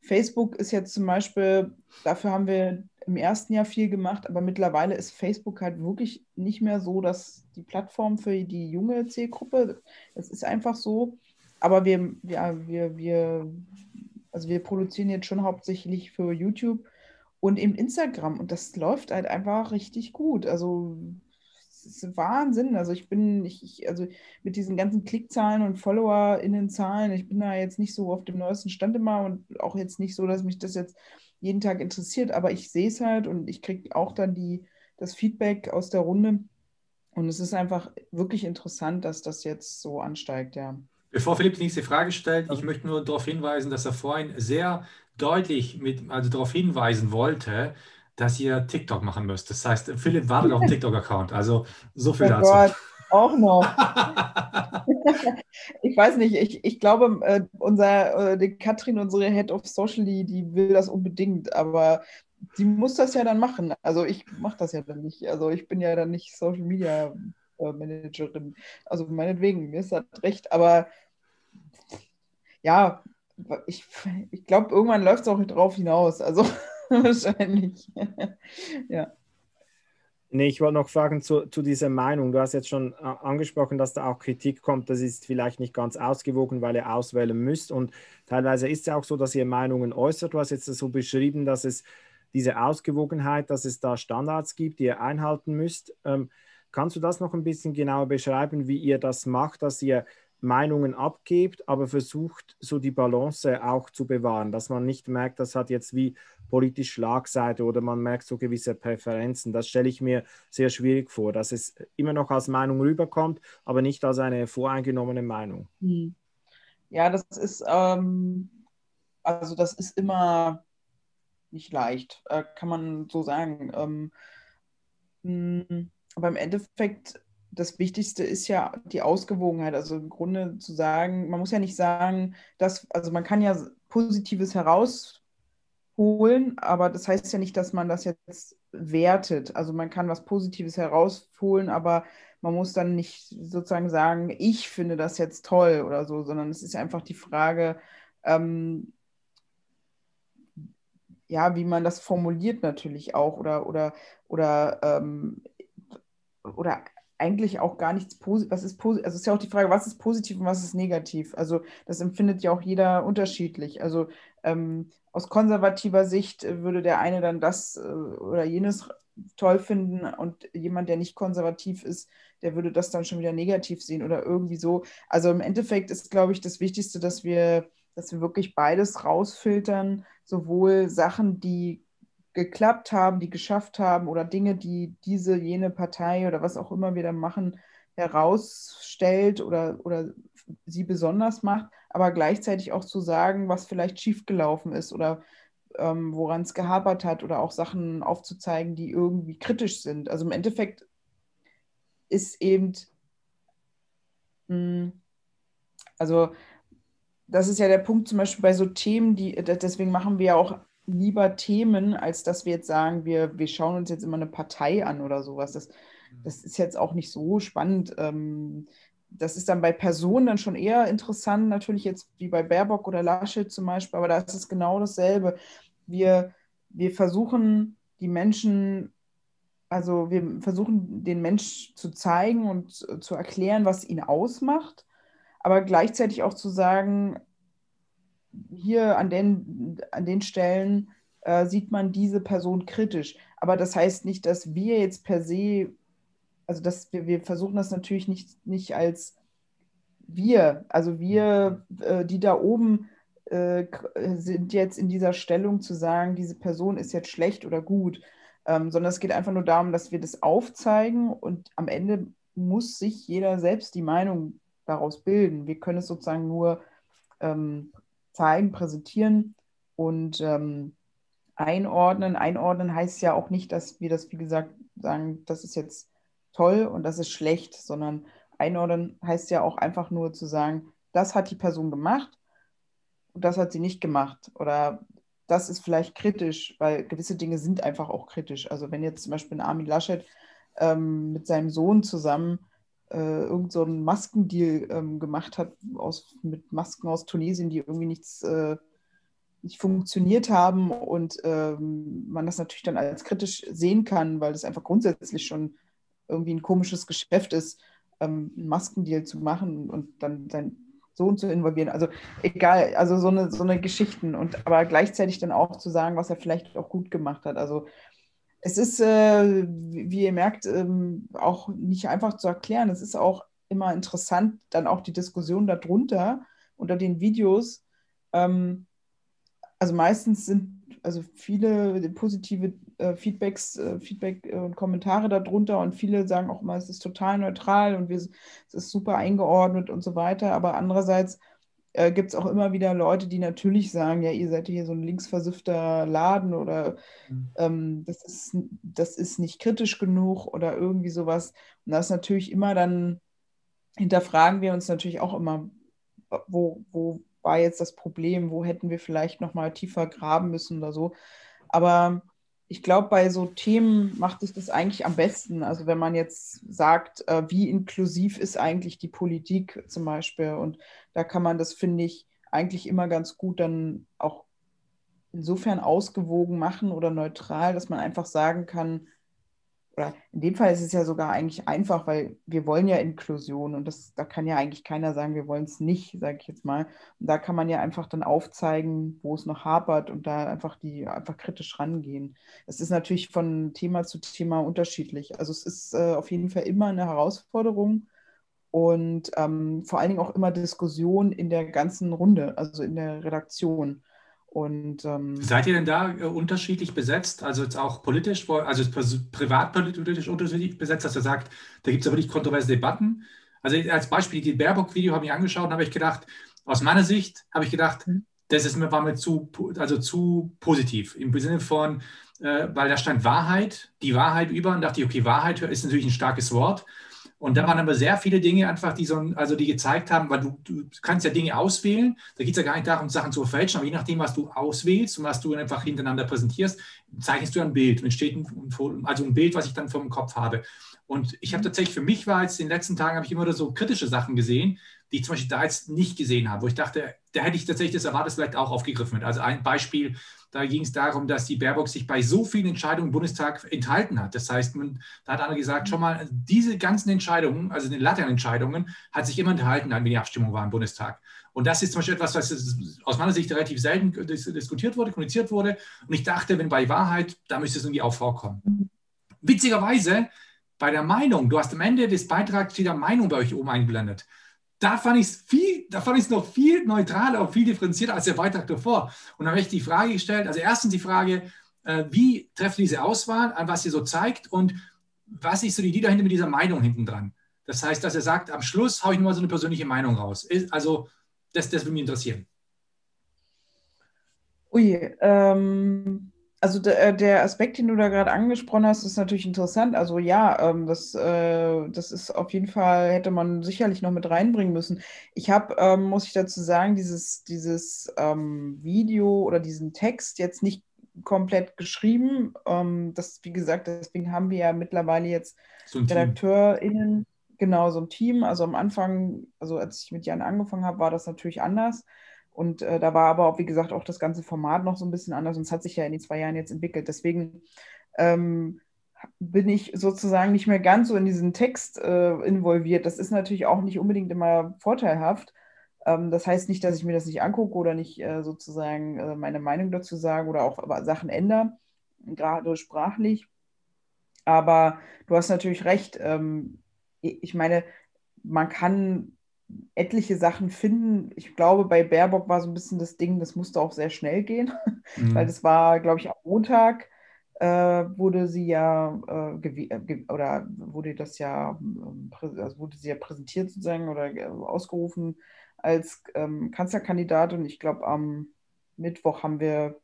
B: Facebook ist jetzt zum Beispiel, dafür haben wir im ersten Jahr viel gemacht, aber mittlerweile ist Facebook halt wirklich nicht mehr so, dass die Plattform für die junge Zielgruppe, es ist einfach so. Aber wir, ja, wir, wir, also wir produzieren jetzt schon hauptsächlich für YouTube und eben Instagram. Und das läuft halt einfach richtig gut. Also es ist Wahnsinn. Also ich bin, ich, ich, also mit diesen ganzen Klickzahlen und FollowerInnen-Zahlen, ich bin da jetzt nicht so auf dem neuesten Stand immer und auch jetzt nicht so, dass mich das jetzt jeden Tag interessiert, aber ich sehe es halt und ich kriege auch dann die, das Feedback aus der Runde. Und es ist einfach wirklich interessant, dass das jetzt so ansteigt, ja.
C: Bevor Philipp die nächste Frage stellt, ich möchte nur darauf hinweisen, dass er vorhin sehr deutlich mit, also darauf hinweisen wollte, dass ihr TikTok machen müsst. Das heißt, Philipp wartet auf einen TikTok-Account. Also so viel oh dazu. Gott,
B: auch noch. ich weiß nicht, ich, ich glaube, äh, unser, äh, die Katrin, unsere Head of Social, die, die will das unbedingt, aber sie muss das ja dann machen. Also ich mache das ja dann nicht. Also ich bin ja dann nicht Social Media äh, Managerin. Also meinetwegen, mir ist das recht, aber ja, ich, ich glaube, irgendwann läuft es auch drauf hinaus. Also wahrscheinlich. ja.
A: Nee, ich wollte noch fragen zu, zu dieser Meinung. Du hast jetzt schon äh, angesprochen, dass da auch Kritik kommt. Das ist vielleicht nicht ganz ausgewogen, weil ihr auswählen müsst. Und teilweise ist es auch so, dass ihr Meinungen äußert. Du hast jetzt so beschrieben, dass es diese Ausgewogenheit, dass es da Standards gibt, die ihr einhalten müsst. Ähm, kannst du das noch ein bisschen genauer beschreiben, wie ihr das macht, dass ihr Meinungen abgibt, aber versucht, so die Balance auch zu bewahren, dass man nicht merkt, das hat jetzt wie politisch Schlagseite oder man merkt so gewisse Präferenzen. Das stelle ich mir sehr schwierig vor, dass es immer noch als Meinung rüberkommt, aber nicht als eine voreingenommene Meinung. Hm.
B: Ja, das ist, ähm, also das ist immer nicht leicht, äh, kann man so sagen. Ähm, hm, aber im Endeffekt das Wichtigste ist ja die Ausgewogenheit. Also im Grunde zu sagen, man muss ja nicht sagen, dass, also man kann ja Positives herausholen, aber das heißt ja nicht, dass man das jetzt wertet. Also man kann was Positives herausholen, aber man muss dann nicht sozusagen sagen, ich finde das jetzt toll oder so, sondern es ist einfach die Frage, ähm, ja, wie man das formuliert natürlich auch oder oder oder ähm, oder eigentlich auch gar nichts positiv. Was ist positiv? Also es ist ja auch die Frage, was ist positiv und was ist negativ? Also das empfindet ja auch jeder unterschiedlich. Also ähm, aus konservativer Sicht würde der eine dann das äh, oder jenes toll finden und jemand, der nicht konservativ ist, der würde das dann schon wieder negativ sehen oder irgendwie so. Also im Endeffekt ist, glaube ich, das Wichtigste, dass wir, dass wir wirklich beides rausfiltern, sowohl Sachen, die geklappt haben, die geschafft haben oder Dinge, die diese, jene Partei oder was auch immer wir da machen, herausstellt oder, oder sie besonders macht, aber gleichzeitig auch zu sagen, was vielleicht schiefgelaufen ist oder ähm, woran es gehapert hat oder auch Sachen aufzuzeigen, die irgendwie kritisch sind. Also im Endeffekt ist eben, mh, hm, also das ist ja der Punkt zum Beispiel bei so Themen, die, deswegen machen wir ja auch lieber Themen, als dass wir jetzt sagen, wir, wir schauen uns jetzt immer eine Partei an oder sowas. Das, das ist jetzt auch nicht so spannend. Ähm, das ist dann bei Personen dann schon eher interessant, natürlich jetzt wie bei Baerbock oder Laschet zum Beispiel, aber da ist es genau dasselbe. Wir, wir versuchen die Menschen, also wir versuchen den Mensch zu zeigen und zu erklären, was ihn ausmacht, aber gleichzeitig auch zu sagen, hier an den, an den Stellen äh, sieht man diese Person kritisch. Aber das heißt nicht, dass wir jetzt per se, also dass wir, wir versuchen das natürlich nicht, nicht als wir, also wir, äh, die da oben äh, sind jetzt in dieser Stellung zu sagen, diese Person ist jetzt schlecht oder gut, ähm, sondern es geht einfach nur darum, dass wir das aufzeigen und am Ende muss sich jeder selbst die Meinung daraus bilden. Wir können es sozusagen nur ähm, zeigen, präsentieren und ähm, einordnen. Einordnen heißt ja auch nicht, dass wir das, wie gesagt, sagen, das ist jetzt toll und das ist schlecht, sondern einordnen heißt ja auch einfach nur zu sagen, das hat die Person gemacht und das hat sie nicht gemacht. Oder das ist vielleicht kritisch, weil gewisse Dinge sind einfach auch kritisch. Also wenn jetzt zum Beispiel Armin Laschet ähm, mit seinem Sohn zusammen äh, irgend so Maskendeal ähm, gemacht hat aus, mit Masken aus Tunesien, die irgendwie nichts äh, nicht funktioniert haben und ähm, man das natürlich dann als kritisch sehen kann, weil das einfach grundsätzlich schon irgendwie ein komisches Geschäft ist, ähm, einen Maskendeal zu machen und dann sein Sohn zu involvieren. Also egal, also so eine, so eine Geschichten und aber gleichzeitig dann auch zu sagen, was er vielleicht auch gut gemacht hat. Also es ist, äh, wie ihr merkt, ähm, auch nicht einfach zu erklären. Es ist auch immer interessant, dann auch die Diskussion darunter, unter den Videos. Ähm, also meistens sind also viele positive äh, Feedbacks, äh, Feedback und Kommentare darunter und viele sagen auch immer, es ist total neutral und wir, es ist super eingeordnet und so weiter. Aber andererseits äh, gibt es auch immer wieder Leute, die natürlich sagen, ja, ihr seid hier so ein linksversiffter Laden oder mhm. ähm, das, ist, das ist nicht kritisch genug oder irgendwie sowas. Und das ist natürlich immer dann, hinterfragen wir uns natürlich auch immer, wo, wo war jetzt das Problem, wo hätten wir vielleicht nochmal tiefer graben müssen oder so. Aber ich glaube, bei so Themen macht sich das eigentlich am besten. Also wenn man jetzt sagt, äh, wie inklusiv ist eigentlich die Politik zum Beispiel. Und da kann man das, finde ich, eigentlich immer ganz gut dann auch insofern ausgewogen machen oder neutral, dass man einfach sagen kann, oder in dem Fall ist es ja sogar eigentlich einfach, weil wir wollen ja Inklusion und das, da kann ja eigentlich keiner sagen, wir wollen es nicht, sage ich jetzt mal. Und da kann man ja einfach dann aufzeigen, wo es noch hapert und da einfach die einfach kritisch rangehen. Es ist natürlich von Thema zu Thema unterschiedlich. Also es ist äh, auf jeden Fall immer eine Herausforderung und ähm, vor allen Dingen auch immer Diskussion in der ganzen Runde, also in der Redaktion. Und, ähm,
C: Seid ihr denn da äh, unterschiedlich besetzt? Also jetzt auch politisch, also privatpolitisch unterschiedlich besetzt, dass ihr sagt, da gibt es ja wirklich kontroverse Debatten. Also als Beispiel, die Baerbock-Video habe ich angeschaut und habe ich gedacht, aus meiner Sicht habe ich gedacht, mhm. das ist, war mir zu, also zu positiv. Im Sinne von, äh, weil da stand Wahrheit, die Wahrheit über und dachte ich, okay, Wahrheit ist natürlich ein starkes Wort. Und da waren aber sehr viele Dinge einfach, die so, also die gezeigt haben, weil du, du kannst ja Dinge auswählen. Da geht es ja gar nicht darum, Sachen zu verfälschen, aber je nachdem, was du auswählst und was du einfach hintereinander präsentierst, zeichnest du ein Bild und entsteht ein, also ein Bild, was ich dann vom Kopf habe. Und ich habe mhm. tatsächlich, für mich war jetzt in den letzten Tagen, habe ich immer so kritische Sachen gesehen, die ich zum Beispiel da jetzt nicht gesehen habe, wo ich dachte, da hätte ich tatsächlich das erwartet, vielleicht auch aufgegriffen wird. Also ein Beispiel, da ging es darum, dass die Baerbock sich bei so vielen Entscheidungen im Bundestag enthalten hat. Das heißt, man, da hat einer gesagt, schon mal, diese ganzen Entscheidungen, also den Laternentscheidungen, hat sich immer enthalten, wenn die Abstimmung war im Bundestag. Und das ist zum Beispiel etwas, was aus meiner Sicht relativ selten diskutiert wurde, kommuniziert wurde. Und ich dachte, wenn bei Wahrheit, da müsste es irgendwie auch vorkommen. Witzigerweise, bei der Meinung, du hast am Ende des Beitrags wieder Meinung bei euch oben eingeblendet da fand ich es viel, da fand ich es noch viel neutraler und viel differenzierter als der Beitrag davor. Und dann habe ich die Frage gestellt, also erstens die Frage, äh, wie trefft diese Auswahl, an was sie so zeigt und was ist so die Idee dahinter mit dieser Meinung hinten dran? Das heißt, dass er sagt, am Schluss haue ich nur mal so eine persönliche Meinung raus. Also, das, das würde mich interessieren.
B: Ui, ähm, also der, äh, der, Aspekt, den du da gerade angesprochen hast, ist natürlich interessant. Also ja, ähm, das, äh, das ist auf jeden Fall, hätte man sicherlich noch mit reinbringen müssen. Ich habe, ähm, muss ich dazu sagen, dieses, dieses ähm, Video oder diesen Text jetzt nicht komplett geschrieben. Ähm, das, wie gesagt, deswegen haben wir ja mittlerweile jetzt so RedakteurInnen, genau so ein Team. Also am Anfang, also als ich mit Jan angefangen habe, war das natürlich anders. Und äh, da war aber auch, wie gesagt, auch das ganze Format noch so ein bisschen anders und es hat sich ja in den zwei Jahren jetzt entwickelt. Deswegen ähm, bin ich sozusagen nicht mehr ganz so in diesen Text äh, involviert. Das ist natürlich auch nicht unbedingt immer vorteilhaft. Ähm, das heißt nicht, dass ich mir das nicht angucke oder nicht äh, sozusagen äh, meine Meinung dazu sage oder auch Sachen ändere, gerade sprachlich. Aber du hast natürlich recht. Ähm, ich meine, man kann etliche Sachen finden. Ich glaube, bei Baerbock war so ein bisschen das Ding, das musste auch sehr schnell gehen, mhm. weil das war, glaube ich, am Montag. äh, wurde sie ja äh, äh oder wurde das ja ähm, also wurde sie ja präsentiert sozusagen oder äh, ausgerufen als ähm, Kanzlerkandidatin. Ich glaube, am Mittwoch haben wir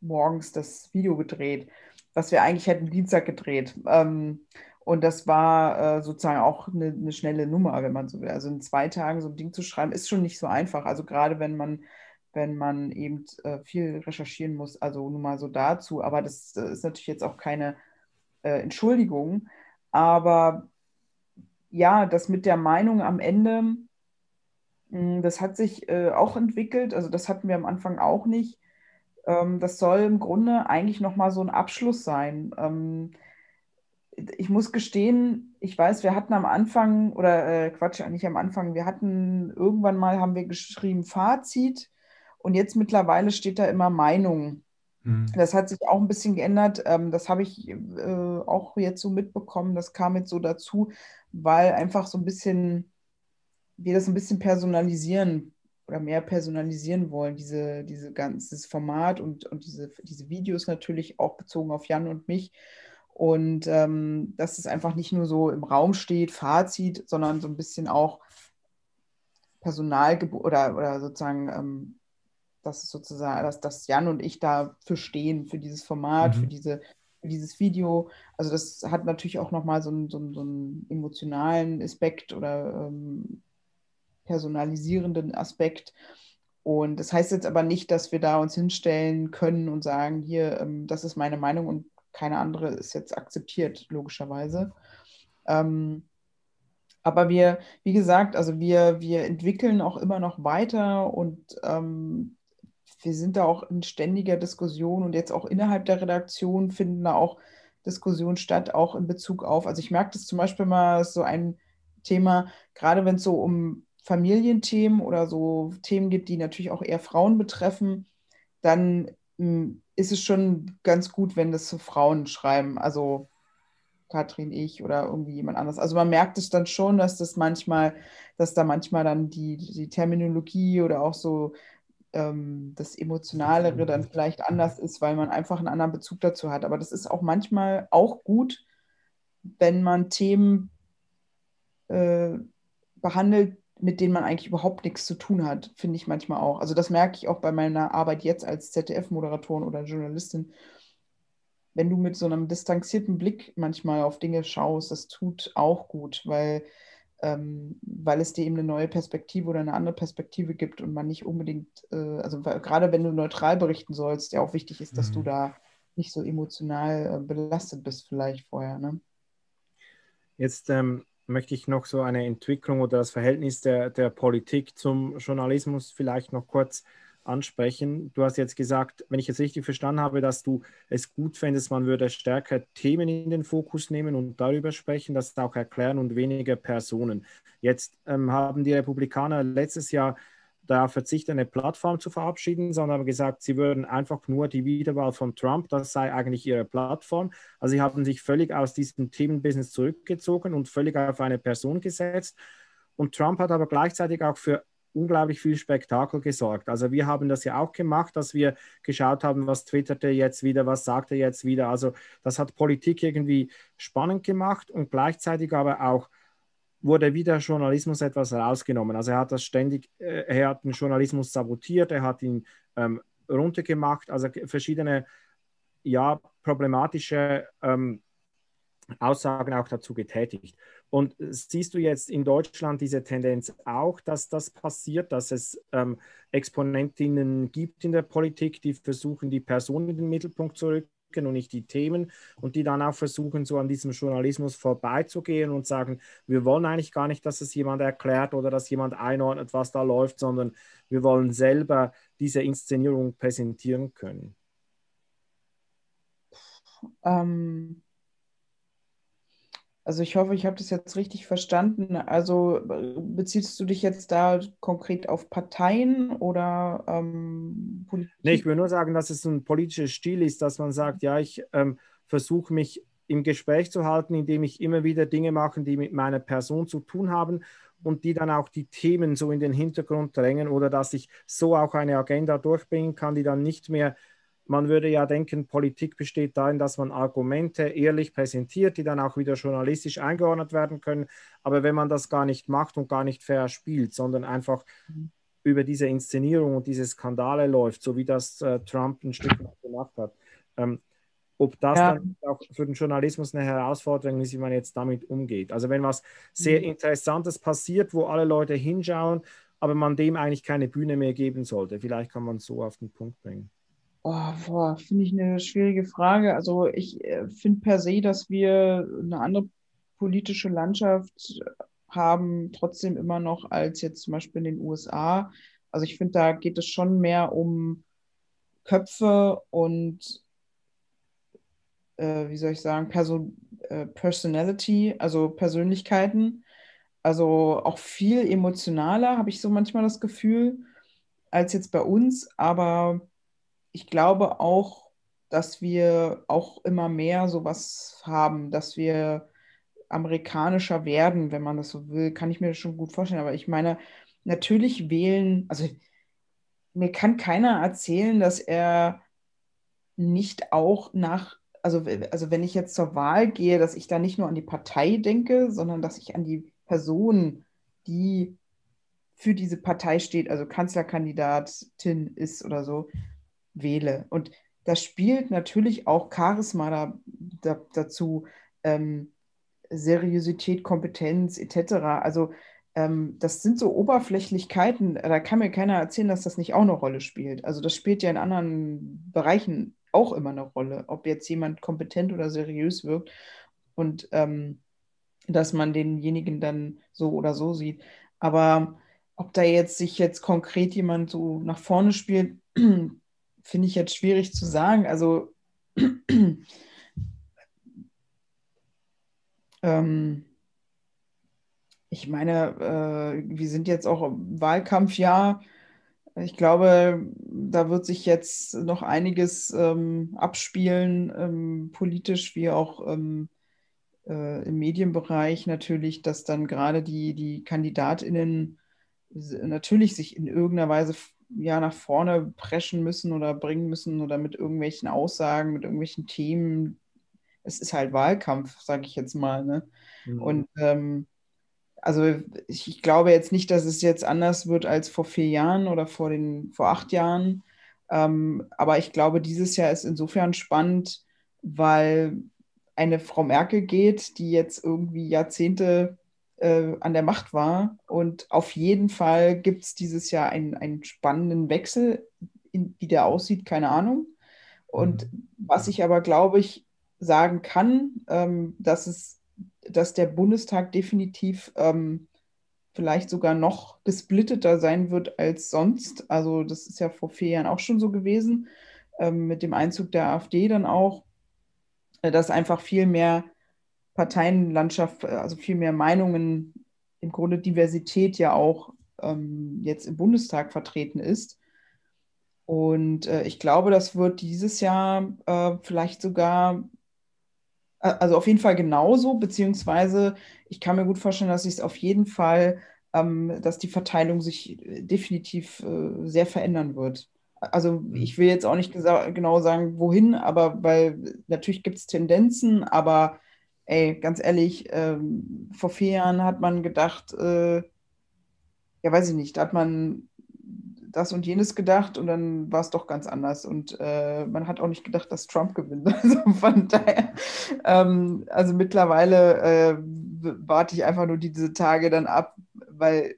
B: morgens das Video gedreht, was wir eigentlich hätten Dienstag gedreht. Ähm, und das war äh, sozusagen auch eine, eine, schnelle Nummer, wenn man so will. Also in zwei Tagen so ein Ding zu schreiben, ist schon nicht so einfach. Also gerade wenn man, wenn man eben äh, viel recherchieren muss, also nur mal so dazu. Aber das, das ist natürlich jetzt auch keine äh, Entschuldigung. Aber ja, das mit der Meinung am Ende, mh, hm, das hat sich äh, auch entwickelt. Also das hatten wir am Anfang auch nicht. Ähm, das soll im Grunde eigentlich nochmal so ein Abschluss sein. Ähm, ich muss gestehen, ich weiß, wir hatten am Anfang, oder äh, Quatsch, nicht am Anfang, wir hatten irgendwann mal, haben wir geschrieben Fazit und jetzt mittlerweile steht da immer Meinung. Mhm. Das hat sich auch ein bisschen geändert. Ähm, das habe ich äh, auch jetzt so mitbekommen. Das kam jetzt so dazu, weil einfach so ein bisschen, wir das ein bisschen personalisieren oder mehr personalisieren wollen, diese, diese ganzes Format und, und diese, diese Videos natürlich auch bezogen auf Jan und mich. Und ähm, dass es einfach nicht nur so im Raum steht, Fazit, sondern so ein bisschen auch Personal oder, oder sozusagen, ähm, dass es sozusagen, dass, dass Jan und ich dafür stehen, für dieses Format, mhm. für, diese, dieses Video. Also das hat natürlich auch nochmal so, einen, so, einen, so einen emotionalen Aspekt oder ähm, personalisierenden Aspekt. Und das heißt jetzt aber nicht, dass wir da uns hinstellen können und sagen, hier, ähm, das ist meine Meinung und keine andere ist jetzt akzeptiert, logischerweise. Ähm, aber wir, wie gesagt, also wir, wir entwickeln auch immer noch weiter und ähm, wir sind da auch in ständiger Diskussion und jetzt auch innerhalb der Redaktion finden da auch Diskussionen statt, auch in Bezug auf, also ich merke das zum Beispiel mal so ein Thema, gerade wenn es so um Familienthemen oder so Themen gibt, die natürlich auch eher Frauen betreffen, dann ist es schon ganz gut, wenn das so Frauen schreiben. Also Katrin, ich oder irgendwie jemand anderes. Also man merkt es dann schon, dass das manchmal, dass da manchmal dann die, die Terminologie oder auch so ähm, das Emotionalere dann vielleicht anders ist, weil man einfach einen anderen Bezug dazu hat. Aber das ist auch manchmal auch gut, wenn man Themen äh, behandelt, mit denen man eigentlich überhaupt nichts zu tun hat, finde ich manchmal auch. Also das merke ich auch bei meiner Arbeit jetzt als ZDF-Moderatorin oder Journalistin. Wenn du mit so einem distanzierten Blick manchmal auf Dinge schaust, das tut auch gut, weil, ähm, weil es dir eben eine neue Perspektive oder eine andere Perspektive gibt und man nicht unbedingt, äh, also gerade wenn du neutral berichten sollst, ja auch wichtig ist, dass mhm. du da nicht so emotional äh, belastet bist vielleicht vorher. Ne?
A: Jetzt ähm, möchte ich noch so eine Entwicklung oder das Verhältnis der, der Politik zum Journalismus vielleicht noch kurz ansprechen. Du hast jetzt gesagt, wenn ich es richtig verstanden habe, dass du es gut fändest, man würde stärker Themen in den Fokus nehmen und darüber sprechen, das auch erklären und weniger Personen. Jetzt ähm, haben die Republikaner letztes Jahr da verzichtet, eine Plattform zu verabschieden, sondern haben gesagt, sie würden einfach nur die Wiederwahl von Trump, das sei eigentlich ihre Plattform. Also sie haben sich völlig aus diesem Themenbusiness zurückgezogen und völlig auf eine Person gesetzt. Und Trump hat aber gleichzeitig auch für unglaublich viel Spektakel gesorgt. Also wir haben das ja auch gemacht, dass wir geschaut haben, was twittert er jetzt wieder, was sagt er jetzt wieder. Also das hat Politik irgendwie spannend gemacht und gleichzeitig aber auch wurde wieder Journalismus etwas rausgenommen. Also er hat das ständig, äh, er hat den Journalismus sabotiert, er hat ihn ähm, runtergemacht, also verschiedene ja, problematische ähm, Aussagen auch dazu getätigt. Und siehst du jetzt in Deutschland diese Tendenz auch, dass das passiert, dass es ähm, Exponentinnen gibt in der Politik, die versuchen, die Person in den Mittelpunkt zu rücken? Und nicht die Themen und die dann auch versuchen, so an diesem Journalismus vorbeizugehen und sagen, wir wollen eigentlich gar nicht, dass es jemand erklärt oder dass jemand einordnet, was da läuft, sondern wir wollen selber diese Inszenierung präsentieren können.
B: Ähm, also ich hoffe, ich habe das jetzt richtig verstanden. Also beziehst du dich jetzt da konkret auf Parteien oder ähm,
A: Politik? Nee, ich will nur sagen, dass es ein politischer Stil ist, dass man sagt, ja, ich ähm, versuche mich im Gespräch zu halten, indem ich immer wieder Dinge mache, die mit meiner Person zu tun haben und die dann auch die Themen so in den Hintergrund drängen oder dass ich so auch eine Agenda durchbringen kann, die dann nicht mehr man würde ja denken, Politik besteht darin, dass man Argumente ehrlich präsentiert, die dann auch wieder journalistisch eingeordnet werden können. Aber wenn man das gar nicht macht und gar nicht fair spielt, sondern einfach mhm. über diese Inszenierung und diese Skandale läuft, so wie das äh, Trump ein Stück gemacht hat, ähm, ob das ja. dann auch für den Journalismus eine Herausforderung ist, wie man jetzt damit umgeht. Also wenn was sehr mhm. Interessantes passiert, wo alle Leute hinschauen, aber man dem eigentlich keine Bühne mehr geben sollte. Vielleicht kann man es so auf den Punkt bringen.
B: Oh, boah, finde ich eine schwierige Frage. Also ich äh, finde per se, dass wir eine andere politische Landschaft haben, trotzdem immer noch als jetzt zum Beispiel in den USA. Also ich finde, da geht es schon mehr um Köpfe und äh, wie soll ich sagen, Person, äh, Personality, also Persönlichkeiten. Also auch viel emotionaler, habe ich so manchmal das Gefühl, als jetzt bei uns. Aber ich glaube auch, dass wir auch immer mehr sowas haben, dass wir amerikanischer werden, wenn man das so will, kann ich mir das schon gut vorstellen. Aber ich meine, natürlich wählen, also mir kann keiner erzählen, dass er nicht auch nach also, also wenn ich jetzt zur Wahl gehe, dass ich da nicht nur an die Partei denke, sondern dass ich an die Person, die für diese Partei steht, also Kanzlerkandidatin ist oder so, wähle. Und da spielt natürlich auch Charisma da, da, dazu, ähm, Seriosität, Kompetenz etc. Also ähm, das sind so Oberflächlichkeiten, da kann mir keiner erzählen, dass das nicht auch eine Rolle spielt. Also das spielt ja in anderen Bereichen auch immer eine Rolle, ob jetzt jemand kompetent oder seriös wirkt und ähm, dass man denjenigen dann so oder so sieht. Aber ob da jetzt sich jetzt konkret jemand so nach vorne spielt, finde ich jetzt schwierig zu sagen. Also ähm, ich meine, äh, wir sind jetzt auch im Wahlkampfjahr. Ich glaube, da wird sich jetzt noch einiges ähm, abspielen, ähm, politisch wie auch ähm, äh, im Medienbereich natürlich, dass dann gerade die, die KandidatInnen natürlich sich in irgendeiner Weise ja nach vorne preschen müssen oder bringen müssen oder mit irgendwelchen Aussagen, mit irgendwelchen Themen. Es ist halt Wahlkampf, sage ich jetzt mal. Ne? Mhm. Und ähm, also ich, ich, glaube jetzt nicht, dass es jetzt anders wird als vor vier Jahren oder vor, den, vor acht Jahren. Ähm, aber ich glaube, dieses Jahr ist insofern spannend, weil eine Frau Merkel geht, die jetzt irgendwie Jahrzehnte äh, an der Macht war. Und auf jeden Fall gibt es dieses Jahr einen, einen spannenden Wechsel. In, wie der aussieht, keine Ahnung. Und mhm. was ich aber, glaube ich, sagen kann, ähm, dass es dass der Bundestag definitiv ähm, vielleicht sogar noch gesplitteter sein wird als sonst. Also das ist ja vor vier Jahren auch schon so gewesen, ähm, mit dem Einzug der AfD dann auch, äh, dass einfach viel mehr Parteienlandschaft, äh, also viel mehr Meinungen, im Grunde Diversität ja auch ähm, jetzt im Bundestag vertreten ist. Und äh, ich glaube, das wird dieses Jahr äh, vielleicht sogar also auf jeden Fall genauso, beziehungsweise ich kann mir gut vorstellen, dass sich es auf jeden Fall, ähm, dass die Verteilung sich äh, definitiv äh, sehr verändern wird. Also mhm. ich will jetzt auch nicht genau sagen, wohin, aber weil natürlich gibt es Tendenzen, aber ey, ganz ehrlich, ähm, vor vier Jahren hat man gedacht, äh, ja weiß ich nicht, da hat man das und jenes gedacht und dann war es doch ganz anders. Und äh, man hat auch nicht gedacht, dass Trump gewinnt. Also von daher, ähm, also mittlerweile äh, warte ich einfach nur diese Tage dann ab, weil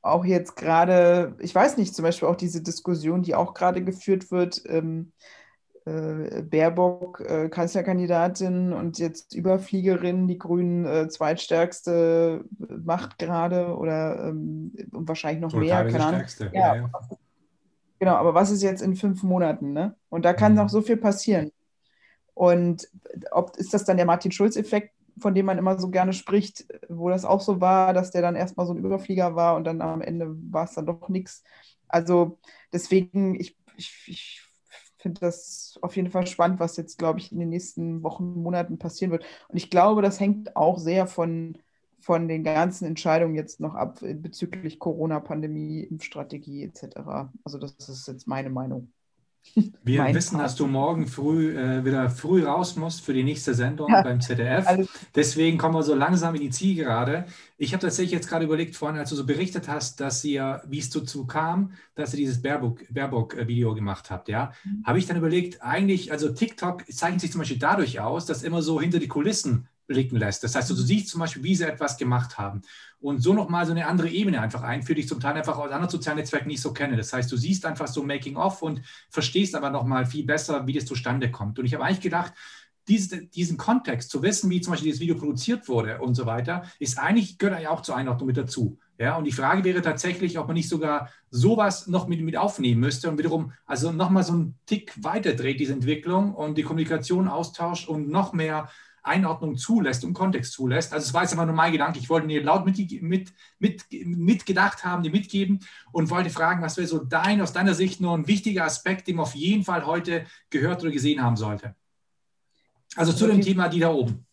B: auch jetzt gerade, ich weiß nicht, zum Beispiel auch diese Diskussion, die auch gerade geführt wird, ähm, äh, Baerbock äh, Kanzlerkandidatin und jetzt Überfliegerin, die Grünen äh, zweitstärkste Macht gerade oder ähm, wahrscheinlich noch mehr, keine Ahnung. Ja, ja. Genau, aber was ist jetzt in fünf Monaten? Ne? Und da kann mhm. noch so viel passieren. Und ob ist das dann der Martin Schulz-Effekt, von dem man immer so gerne spricht, wo das auch so war, dass der dann erstmal so ein Überflieger war und dann am Ende war es dann doch nichts. Also deswegen, ich, ich, ich finde das auf jeden Fall spannend, was jetzt, glaube ich, in den nächsten Wochen, Monaten passieren wird. Und ich glaube, das hängt auch sehr von, von den ganzen Entscheidungen jetzt noch ab bezüglich Corona-Pandemie, Impfstrategie etc. Also das ist jetzt meine Meinung.
C: Wir wissen, Part. dass du morgen früh äh, wieder früh raus musst für die nächste Sendung ja, beim ZDF. Deswegen kommen wir so langsam in die Zielgerade. Ich habe tatsächlich jetzt gerade überlegt, vorhin, als du so berichtet hast, dass ihr, wie es dazu kam, dass ihr dieses Baerbock-Video Baerbock gemacht habt, ja, mhm. habe ich dann überlegt, eigentlich, also TikTok zeichnet sich zum Beispiel dadurch aus, dass immer so hinter die Kulissen blicken lässt. Das heißt, du siehst zum Beispiel, wie sie etwas gemacht haben und so nochmal so eine andere Ebene einfach einführt, die ich zum Teil einfach aus anderen sozialen Netzwerken nicht so kenne. Das heißt, du siehst einfach so Making-of und verstehst aber nochmal viel besser, wie das zustande kommt. Und ich habe eigentlich gedacht, diese, diesen Kontext zu wissen, wie zum Beispiel dieses Video produziert wurde und so weiter, ist eigentlich, gehört ja auch zur Einordnung mit dazu. Ja, und die Frage wäre tatsächlich, ob man nicht sogar sowas noch mit, mit aufnehmen müsste und wiederum also nochmal so einen Tick weiter dreht, diese Entwicklung und die Kommunikation austauscht und noch mehr Einordnung zulässt und Kontext zulässt. Also es war jetzt einfach nur mein Gedanke. Ich wollte dir laut mit, mit, mit, mitgedacht haben, dir mitgeben und wollte fragen, was wäre so dein, aus deiner Sicht nur ein wichtiger Aspekt, den man auf jeden Fall heute gehört oder gesehen haben sollte? Also zu also dem Thema, die da oben.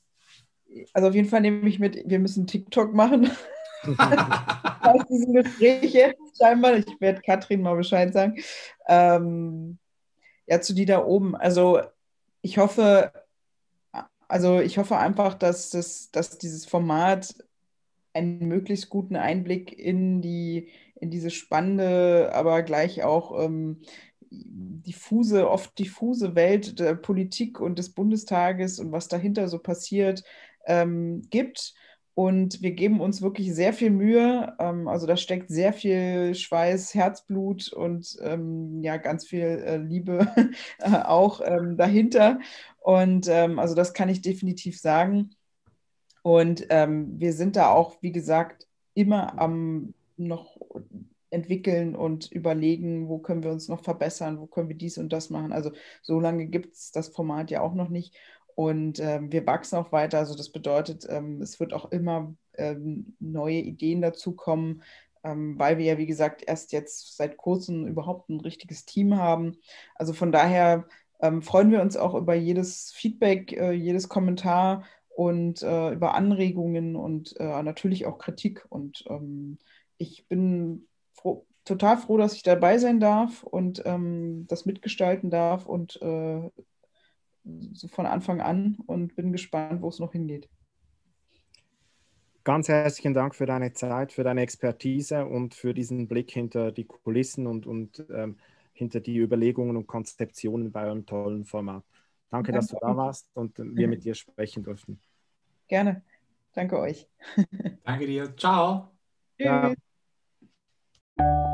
B: Also auf jeden Fall nehme ich mit, wir müssen TikTok machen. aus diesen Gesprächen scheinbar. Ich werde Katrin mal Bescheid sagen. Ähm, ja, zu die da oben. Also ich hoffe, also ich hoffe einfach, dass, das, dass dieses Format einen möglichst guten Einblick in die in diese spannende, aber gleich auch ähm, diffuse, oft diffuse Welt der Politik und des Bundestages und was dahinter so passiert, ähm, gibt. Und wir geben uns wirklich sehr viel Mühe. Ähm, also da steckt sehr viel Schweiß, Herzblut und ähm, ja, ganz viel äh, Liebe äh, auch ähm, dahinter. Und ähm, also das kann ich definitiv sagen. Und ähm, wir sind da auch, wie gesagt, immer am noch entwickeln und überlegen, wo können wir uns noch verbessern, wo können wir dies und das machen. Also so lange gibt es das Format ja auch noch nicht. Und ähm, wir wachsen auch weiter. Also das bedeutet, ähm, es wird auch immer ähm, neue Ideen dazukommen, ähm, weil wir ja, wie gesagt, erst jetzt seit kurzem überhaupt ein richtiges Team haben. Also von daher ähm, freuen wir uns auch über jedes Feedback, äh, jedes Kommentar und äh, über Anregungen und äh, natürlich auch Kritik. Und ähm, ich bin froh, total froh, dass ich dabei sein darf und das mitgestalten darf und äh, so von Anfang an und bin gespannt, wo es noch hingeht.
A: Ganz herzlichen Dank für deine Zeit, für deine Expertise und für diesen Blick hinter die Kulissen und, und ähm, hinter die Überlegungen und Konzeptionen bei eurem tollen Format. Danke, Danke, dass du da warst und wir mit dir sprechen durften.
B: Gerne. Danke euch.
C: Danke dir. Ciao. Tschüss. Ja.